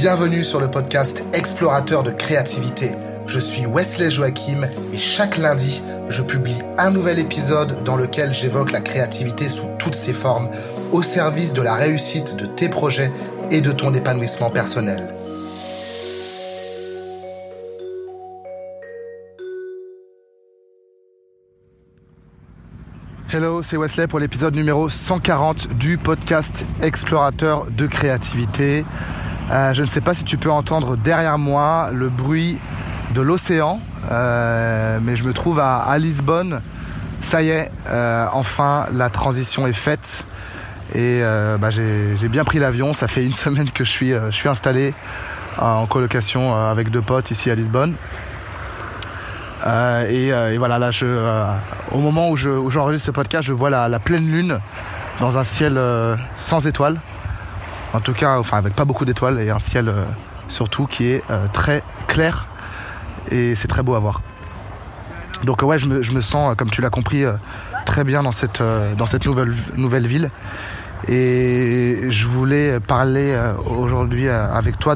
Bienvenue sur le podcast Explorateur de créativité. Je suis Wesley Joachim et chaque lundi, je publie un nouvel épisode dans lequel j'évoque la créativité sous toutes ses formes au service de la réussite de tes projets et de ton épanouissement personnel. Hello, c'est Wesley pour l'épisode numéro 140 du podcast Explorateur de créativité. Euh, je ne sais pas si tu peux entendre derrière moi le bruit de l'océan, euh, mais je me trouve à, Lisbonne. Ça y est, euh, enfin la transition est faite et bah, j'ai bien pris l'avion. Ça fait une semaine que je suis, installé en colocation avec deux potes ici à Lisbonne. Et, voilà, là, je, au moment où j'enregistre ce podcast, je vois la, pleine lune dans un ciel sans étoiles. En tout cas, enfin avec pas beaucoup d'étoiles et un ciel surtout qui est très clair et c'est très beau à voir. Donc ouais, je me, sens, comme tu l'as compris, très bien dans cette, nouvelle, ville. Et je voulais parler aujourd'hui avec toi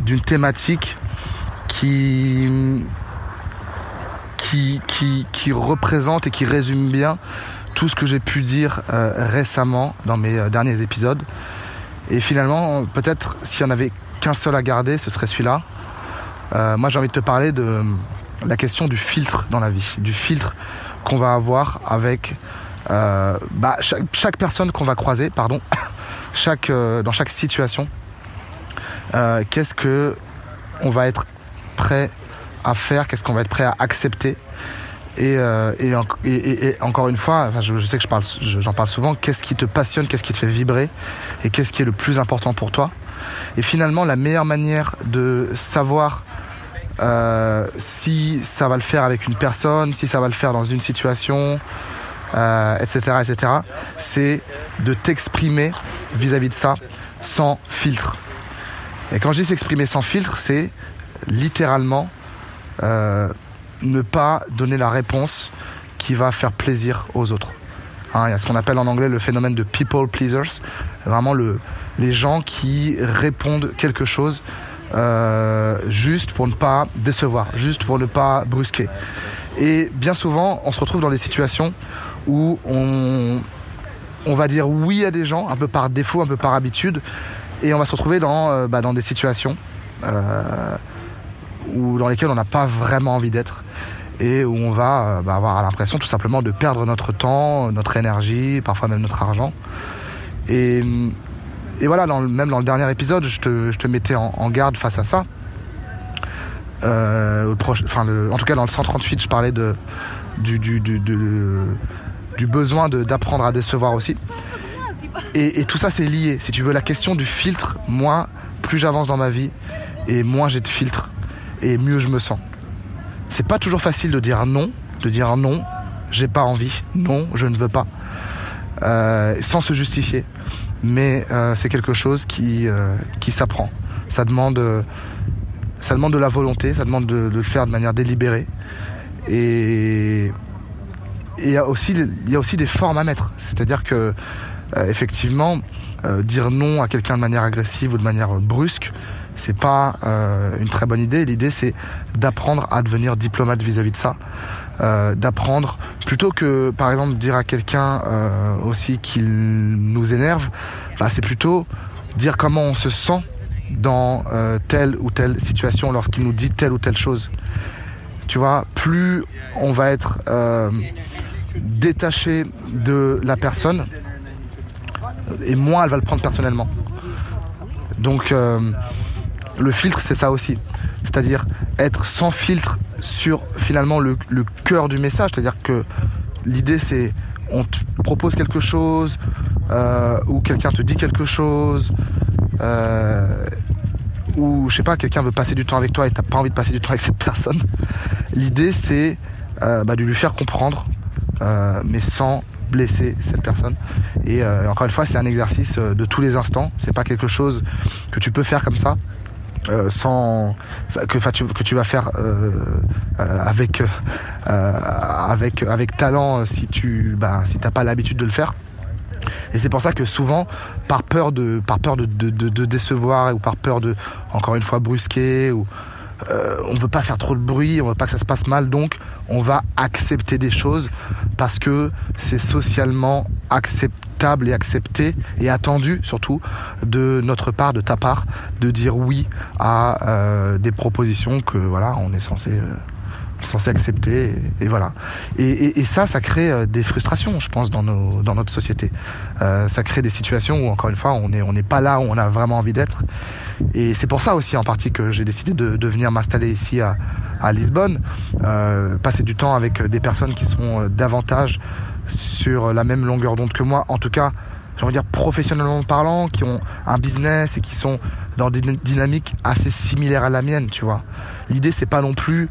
d'une thématique qui, représente et qui résume bien tout ce que j'ai pu dire euh, récemment dans mes euh, derniers épisodes. Et finalement, peut-être s'il n'y en avait qu'un seul à garder, ce serait celui-là. Euh, moi, j'ai envie de te parler de la question du filtre dans la vie, du filtre qu'on va avoir avec bah, chaque, personne qu'on va croiser, pardon, chaque, dans chaque situation. Qu'est-ce que on va être prêt à faire, qu'est-ce qu'on va être prêt à accepter? Et, euh, et, encore une fois, je, sais que j'en parle souvent, qu'est-ce qui te passionne, qu'est-ce qui te fait vibrer et qu'est-ce qui est le plus important pour toi? Et finalement, la meilleure manière de savoir euh, si ça va le faire avec une personne, si ça va le faire dans une situation, etc., etc., c'est de t'exprimer vis-à-vis de ça sans filtre. Et quand je dis s'exprimer sans filtre, c'est littéralement euh, ne pas donner la réponse qui va faire plaisir aux autres. Hein, il y a ce qu'on appelle en anglais le phénomène de people pleasers, vraiment le, les gens qui répondent quelque chose euh, juste pour ne pas décevoir, juste pour ne pas brusquer. Et bien souvent, on se retrouve dans des situations où on, va dire oui à des gens, un peu par défaut, un peu par habitude, et on va se retrouver dans, euh, bah, des situations euh, ou dans lesquels on n'a pas vraiment envie d'être et où on va euh, bah, avoir l'impression tout simplement de perdre notre temps, notre énergie, parfois même notre argent. Et, voilà, même dans le dernier épisode, je te, mettais en, garde face à ça. Euh, en tout cas, dans le 138, je parlais du, besoin d'apprendre à décevoir aussi. Et, et tout ça, c'est lié. Si tu veux, la question du filtre, moi, plus j'avance dans ma vie, et moins j'ai de filtre, et mieux je me sens. C'est pas toujours facile de dire non, de dire non, j'ai pas envie, non, je ne veux pas, euh, sans se justifier. Mais euh, c'est quelque chose qui, euh, qui s'apprend. Ça demande, ça demande de la volonté, ça demande de, le faire de manière délibérée. Et il y aussi, il y a aussi des formes à mettre. C'est-à-dire que effectivement, dire non à quelqu'un de manière agressive ou de manière brusque, c'est pas euh, une très bonne idée. L'idée c'est d'apprendre à devenir diplomate vis-à-vis de ça, euh, d'apprendre plutôt que par exemple dire à quelqu'un euh, aussi qu'il nous énerve, bah, c'est plutôt dire comment on se sent dans telle ou telle situation lorsqu'il nous dit telle ou telle chose. Tu vois, plus on va être détaché de la personne, et moins elle va le prendre personnellement. Donc le filtre, c'est ça aussi. C'est-à-dire être sans filtre sur finalement le, cœur du message. C'est-à-dire que l'idée, c'est on te propose quelque chose euh, ou quelqu'un te dit quelque chose euh, ou je sais pas, quelqu'un veut passer du temps avec toi et t'as pas envie de passer du temps avec cette personne. L'idée, c'est euh, bah, de lui faire comprendre, mais sans blesser cette personne. Et encore une fois, c'est un exercice de tous les instants. C'est pas quelque chose que tu peux faire comme ça. Euh, sans que, que tu vas faire euh, euh, avec avec avec talent si tu bah, si t'as pas l'habitude de le faire. Et c'est pour ça que souvent, par peur de, par peur de, de, décevoir ou par peur de, encore une fois, brusquer ou euh, on veut pas faire trop de bruit, on veut pas que ça se passe mal, donc on va accepter des choses parce que c'est socialement acceptable et accepté et attendu surtout de notre part, de ta part, de dire oui à euh, des propositions que voilà, on est censé euh, censé accepter et, voilà. Et, ça ça crée euh, des frustrations je pense dans nos dans notre société. Euh, ça crée des situations où encore une fois on est on n'est pas là où on a vraiment envie d'être. Et c'est pour ça aussi en partie que j'ai décidé de, de venir m'installer ici à, à Lisbonne euh, passer du temps avec des personnes qui sont davantage sur la même longueur d'onde que moi. En tout cas j'ai envie de dire professionnellement parlant, qui ont un business et qui sont dans des dynamiques assez similaires à la mienne, tu vois. L'idée c'est pas non plus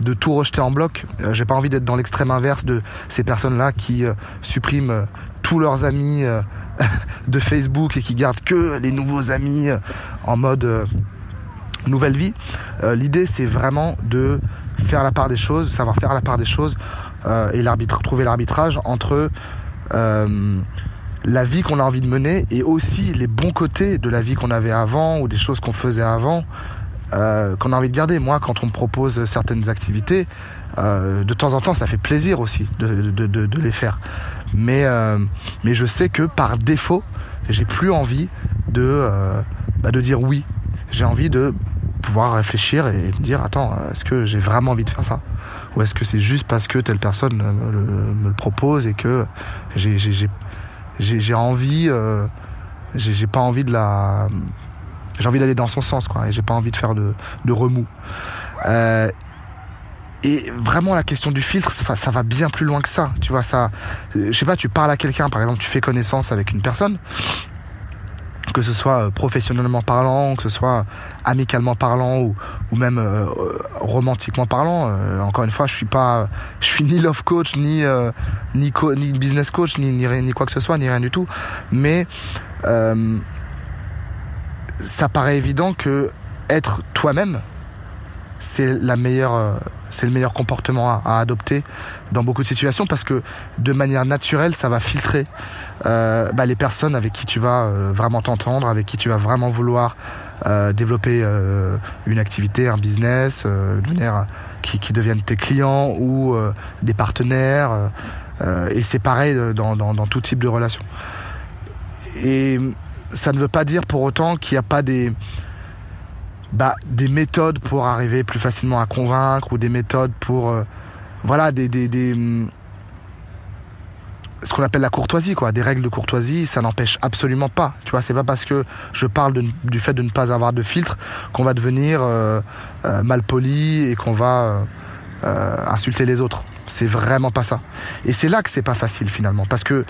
de tout rejeter en bloc. Euh, j'ai pas envie d'être dans l'extrême inverse de ces personnes-là qui euh, suppriment euh, tous leurs amis de Facebook et qui gardent que les nouveaux amis en mode nouvelle vie. L'idée c'est vraiment de faire la part des choses, savoir faire la part des choses et trouver l'arbitrage entre la vie qu'on a envie de mener et aussi les bons côtés de la vie qu'on avait avant ou des choses qu'on faisait avant euh, qu'on a envie de garder. Moi, quand on me propose certaines activités, euh, de temps en temps, ça fait plaisir aussi de, de, de, de les faire. Mais, euh, mais je sais que par défaut, j'ai plus envie de, euh, bah de dire oui. J'ai envie de pouvoir réfléchir et me dire attends, est-ce que j'ai vraiment envie de faire ça? Ou est-ce que c'est juste parce que telle personne me le, propose et que j'ai j'ai envie, euh, j'ai pas envie de la, j'ai envie d'aller dans son sens, quoi, et j'ai pas envie de faire de, remous. Euh, et vraiment la question du filtre, ça, ça, va bien plus loin que ça. Tu vois ça, je sais pas, tu parles à quelqu'un, par exemple, tu fais connaissance avec une personne que ce soit euh, professionnellement parlant, que ce soit amicalement parlant ou, même euh, romantiquement parlant. Euh, encore une fois, je suis pas, je suis ni love coach, ni ni, business coach, ni, ni quoi que ce soit, ni rien du tout. Mais ça paraît évident que être toi-même, c'est la meilleure c'est le meilleur comportement à, adopter dans beaucoup de situations parce que de manière naturelle, ça va filtrer euh, bah, les personnes avec qui tu vas euh, vraiment t'entendre, avec qui tu vas vraiment vouloir euh, développer une activité, un business, euh, devenir, qui, deviennent tes clients ou des partenaires. et c'est pareil dans, dans, dans tout type de relation. Et ça ne veut pas dire pour autant qu'il n'y a pas des bah, des méthodes pour arriver plus facilement à convaincre ou des méthodes pour euh, voilà des, hum, ce qu'on appelle la courtoisie quoi. Des règles de courtoisie ça n'empêche absolument pas. Tu vois c'est pas parce que je parle du fait de ne pas avoir de filtre qu'on va devenir euh, euh, mal poli et qu'on va insulter les autres c'est vraiment pas ça. Et c'est là que c'est pas facile finalement. Parce que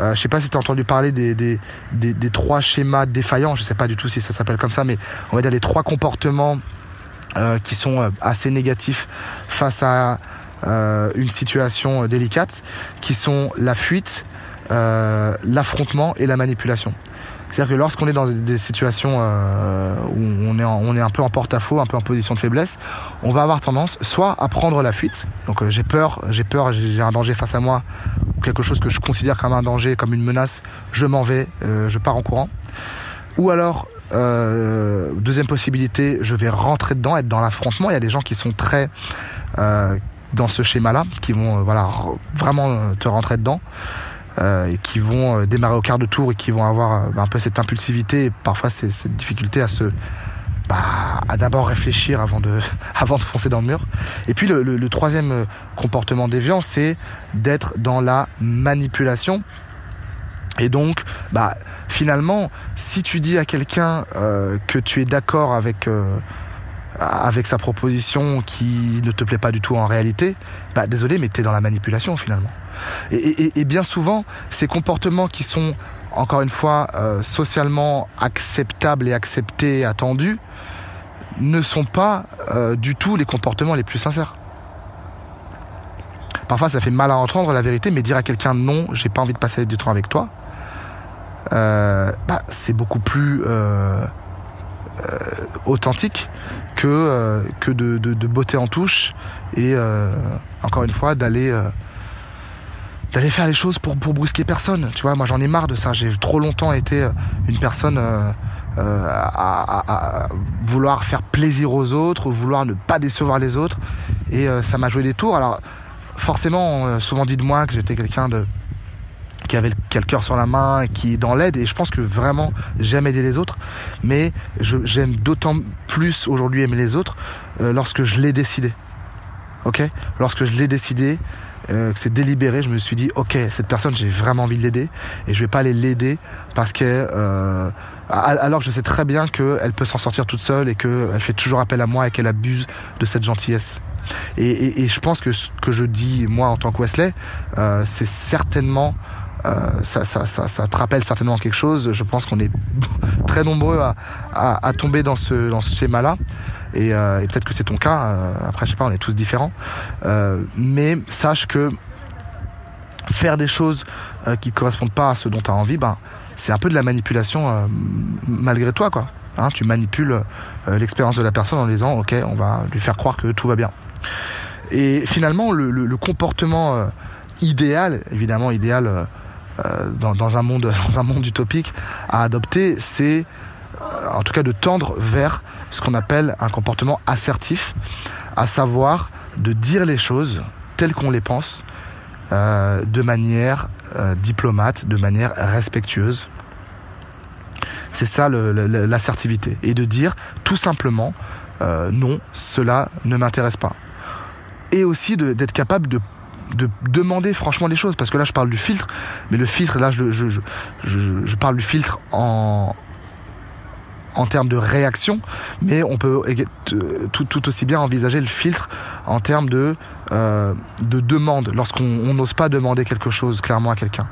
euh, je sais pas si tu as entendu parler des, des, trois schémas défaillants, je sais pas du tout si ça s'appelle comme ça, mais on va dire les trois comportements euh, qui sont euh, assez négatifs face à euh, une situation délicate, qui sont la fuite, l'affrontement et la manipulation. C'est-à-dire que lorsqu'on est dans des situations euh, où on est, un peu en porte-à-faux, un peu en position de faiblesse, on va avoir tendance soit à prendre la fuite. Donc euh, j'ai peur, j'ai peur, j'ai un danger face à moi, ou quelque chose que je considère comme un danger, comme une menace, je m'en vais, euh, je pars en courant. Ou alors, euh, deuxième possibilité, je vais rentrer dedans, être dans l'affrontement. Il y a des gens qui sont très dans ce schéma-là, qui vont voilà vraiment te rentrer dedans et qui vont euh, démarrer au quart de tour et qui vont avoir euh, un peu cette impulsivité et parfois cette difficulté à se bah, à d'abord réfléchir avant de, avant de foncer dans le mur. Et puis le, le, le troisième comportement déviant, c'est d'être dans la manipulation. Et donc, bah, finalement, si tu dis à quelqu'un euh, que tu es d'accord avec euh, avec sa proposition qui ne te plaît pas du tout en réalité, bah désolé, mais tu es dans la manipulation finalement. Et, et, et, bien souvent, ces comportements qui sont, encore une fois, euh, socialement acceptables et acceptés, attendus, ne sont pas euh, du tout les comportements les plus sincères. Parfois, ça fait mal à entendre la vérité, mais dire à quelqu'un non, j'ai pas envie de passer du temps avec toi, euh, bah, c'est beaucoup plus euh, euh, authentique que, que de, de, de, beauté en touche et encore une fois d'aller d'aller faire les choses pour, pour brusquer personne. Tu vois, moi j'en ai marre de ça. J'ai trop longtemps été euh, une personne euh, euh, à, vouloir faire plaisir aux autres, vouloir ne pas décevoir les autres. Et ça m'a joué des tours. Alors forcément, on souvent dit de moi que j'étais quelqu'un de qui avait le cœur sur la main, qui est dans l'aide, et je pense que vraiment j'aime aider les autres, mais j'aime d'autant plus aujourd'hui aimer les autres lorsque je l'ai décidé. Ok? Lorsque je l'ai décidé, euh, que c'est délibéré, je me suis dit, ok, cette personne, j'ai vraiment envie de l'aider et je vais pas aller l'aider parce que euh, alors que je sais très bien qu'elle peut s'en sortir toute seule et qu'elle fait toujours appel à moi et qu'elle abuse de cette gentillesse. Et, et, je pense que ce que je dis moi en tant que Wesley, euh, c'est certainement ça, ça, ça, ça, te rappelle certainement quelque chose. Je pense qu'on est très nombreux à, à, à, tomber dans ce, dans ce schéma-là. Et, euh, et peut-être que c'est ton cas. Euh, après, je sais pas, on est tous différents. Euh, mais sache que faire des choses euh, qui correspondent pas à ce dont tu as envie, ben, c'est un peu de la manipulation euh, malgré toi, quoi. Hein, tu manipules l'expérience de la personne en disant, ok, on va lui faire croire que tout va bien. Et finalement, le, le, le comportement idéal, évidemment idéal dans, dans, un monde, dans un monde utopique, à adopter, c'est en tout cas de tendre vers ce qu'on appelle un comportement assertif, à savoir de dire les choses telles qu'on les pense, euh, de manière euh, diplomate, de manière respectueuse. C'est ça l'assertivité. Et de dire tout simplement euh, non, cela ne m'intéresse pas. Et aussi d'être capable de de demander franchement les choses parce que là je parle du filtre mais le filtre là je, je, je, parle du filtre en, en termes de réaction, mais on peut tout, tout aussi bien envisager le filtre en termes de, euh, de demande, lorsqu'on n'ose pas demander quelque chose clairement à quelqu'un.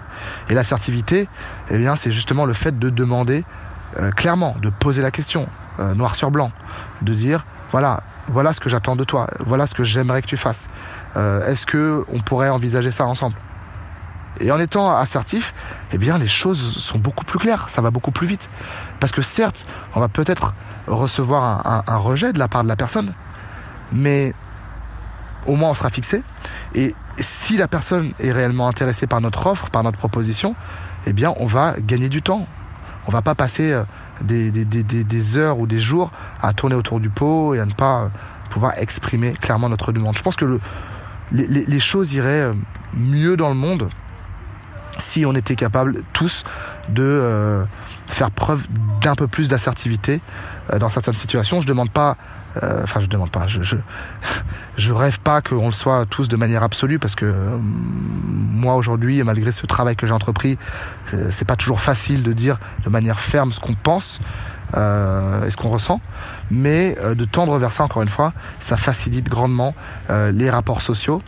Et l'assertivité, eh bien, c'est justement le fait de demander euh, clairement, de poser la question, euh, noir sur blanc, de dire, voilà, voilà ce que j'attends de toi, voilà ce que j'aimerais que tu fasses. Euh, Est-ce que on pourrait envisager ça ensemble? Et en étant assertif, eh bien, les choses sont beaucoup plus claires, ça va beaucoup plus vite. Parce que certes, on va peut-être recevoir un, un, rejet de la part de la personne, mais au moins on sera fixé. Et si la personne est réellement intéressée par notre offre, par notre proposition, eh bien, on va gagner du temps. On va pas passer euh, des, des, des, des heures ou des jours à tourner autour du pot et à ne pas euh, pouvoir exprimer clairement notre demande. Je pense que le, les, les choses iraient euh, mieux dans le monde si on était capable tous de euh, faire preuve d'un peu plus d'assertivité dans certaines situations. Je demande pas, euh, enfin je demande pas, je, je, je rêve pas qu'on le soit tous de manière absolue parce que euh, moi aujourd'hui, malgré ce travail que j'ai entrepris, euh, c'est pas toujours facile de dire de manière ferme ce qu'on pense euh, et ce qu'on ressent, mais euh, de tendre vers ça, encore une fois, ça facilite grandement euh, les rapports sociaux.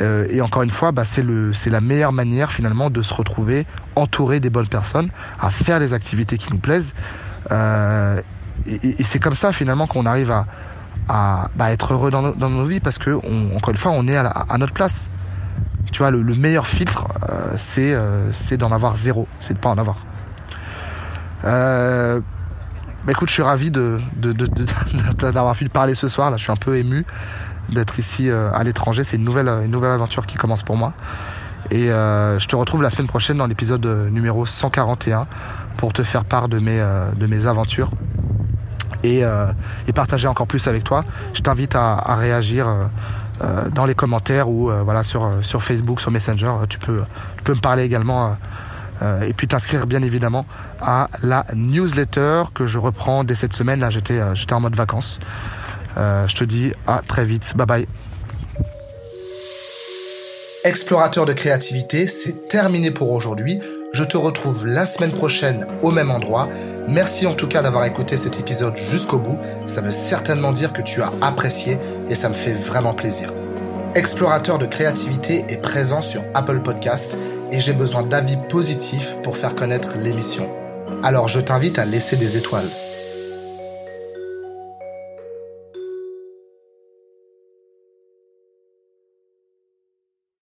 Euh, et encore une fois, bah, c'est la meilleure manière finalement de se retrouver entouré des bonnes personnes, à faire les activités qui nous plaisent. Euh, et, c'est comme ça finalement qu'on arrive à, à bah, être heureux dans, dans, nos vies parce que, encore une fois, on est à, notre place. Tu vois, le, le meilleur filtre, euh, c'est euh, d'en avoir zéro, c'est de pas en avoir. Euh, bah écoute, je suis ravi de, de, de, d'avoir pu parler ce soir. Là, je suis un peu ému d'être ici euh, à l'étranger. C'est une nouvelle, une nouvelle aventure qui commence pour moi. Et euh, je te retrouve la semaine prochaine dans l'épisode euh, numéro 141 pour te faire part de mes, de mes aventures et, euh, et, partager encore plus avec toi. Je t'invite à, réagir euh, dans les commentaires ou voilà sur, sur Facebook, sur Messenger. Tu peux, tu peux me parler également euh, et puis t'inscrire bien évidemment à la newsletter que je reprends dès cette semaine. Là, j'étais euh, j'étais en mode vacances. Euh, je te dis à très vite. Bye bye. Explorateur de créativité, c'est terminé pour aujourd'hui. Je te retrouve la semaine prochaine au même endroit. Merci en tout cas d'avoir écouté cet épisode jusqu'au bout. Ça veut certainement dire que tu as apprécié et ça me fait vraiment plaisir. Explorateur de créativité est présent sur Apple Podcast et j'ai besoin d'avis positifs pour faire connaître l'émission. Alors je t'invite à laisser des étoiles.